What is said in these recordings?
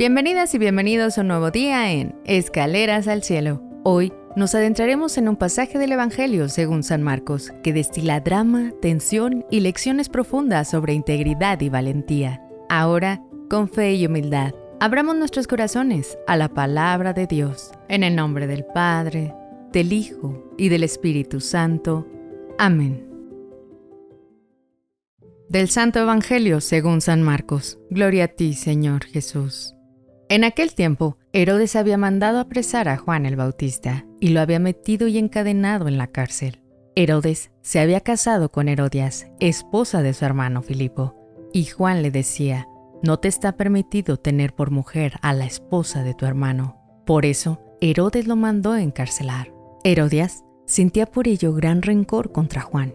Bienvenidas y bienvenidos a un nuevo día en Escaleras al Cielo. Hoy nos adentraremos en un pasaje del Evangelio según San Marcos que destila drama, tensión y lecciones profundas sobre integridad y valentía. Ahora, con fe y humildad, abramos nuestros corazones a la palabra de Dios, en el nombre del Padre, del Hijo y del Espíritu Santo. Amén. Del Santo Evangelio según San Marcos. Gloria a ti, Señor Jesús. En aquel tiempo, Herodes había mandado apresar a Juan el Bautista y lo había metido y encadenado en la cárcel. Herodes se había casado con Herodias, esposa de su hermano Filipo, y Juan le decía, no te está permitido tener por mujer a la esposa de tu hermano. Por eso, Herodes lo mandó encarcelar. Herodias sentía por ello gran rencor contra Juan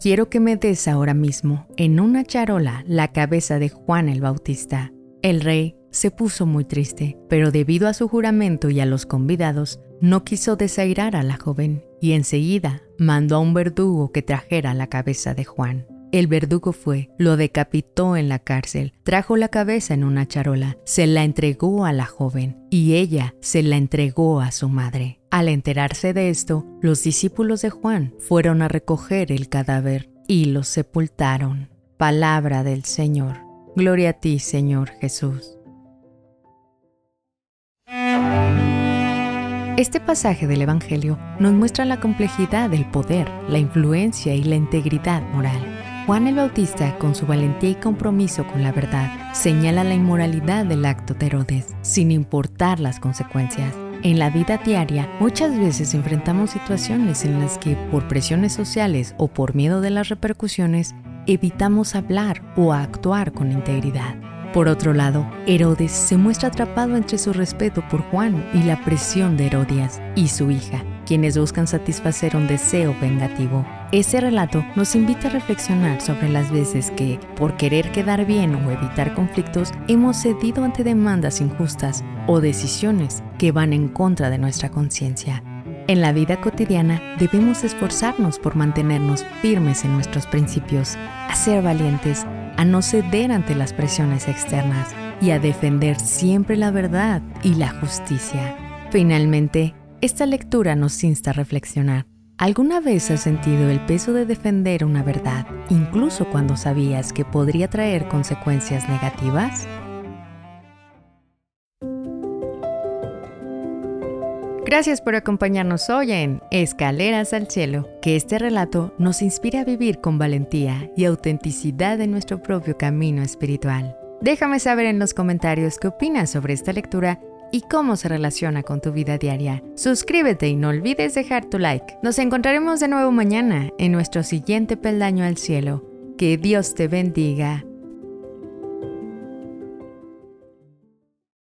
Quiero que me des ahora mismo en una charola la cabeza de Juan el Bautista. El rey se puso muy triste, pero debido a su juramento y a los convidados, no quiso desairar a la joven y enseguida mandó a un verdugo que trajera la cabeza de Juan. El verdugo fue, lo decapitó en la cárcel, trajo la cabeza en una charola, se la entregó a la joven y ella se la entregó a su madre. Al enterarse de esto, los discípulos de Juan fueron a recoger el cadáver y lo sepultaron. Palabra del Señor. Gloria a ti, Señor Jesús. Este pasaje del Evangelio nos muestra la complejidad del poder, la influencia y la integridad moral. Juan el Bautista, con su valentía y compromiso con la verdad, señala la inmoralidad del acto de Herodes, sin importar las consecuencias. En la vida diaria, muchas veces enfrentamos situaciones en las que, por presiones sociales o por miedo de las repercusiones, evitamos hablar o actuar con integridad. Por otro lado, Herodes se muestra atrapado entre su respeto por Juan y la presión de Herodias y su hija, quienes buscan satisfacer un deseo vengativo. Ese relato nos invita a reflexionar sobre las veces que, por querer quedar bien o evitar conflictos, hemos cedido ante demandas injustas o decisiones que van en contra de nuestra conciencia. En la vida cotidiana debemos esforzarnos por mantenernos firmes en nuestros principios, a ser valientes, a no ceder ante las presiones externas y a defender siempre la verdad y la justicia. Finalmente, esta lectura nos insta a reflexionar. ¿Alguna vez has sentido el peso de defender una verdad, incluso cuando sabías que podría traer consecuencias negativas? Gracias por acompañarnos hoy en Escaleras al Cielo. Que este relato nos inspire a vivir con valentía y autenticidad en nuestro propio camino espiritual. Déjame saber en los comentarios qué opinas sobre esta lectura y cómo se relaciona con tu vida diaria. Suscríbete y no olvides dejar tu like. Nos encontraremos de nuevo mañana en nuestro siguiente peldaño al cielo. Que Dios te bendiga.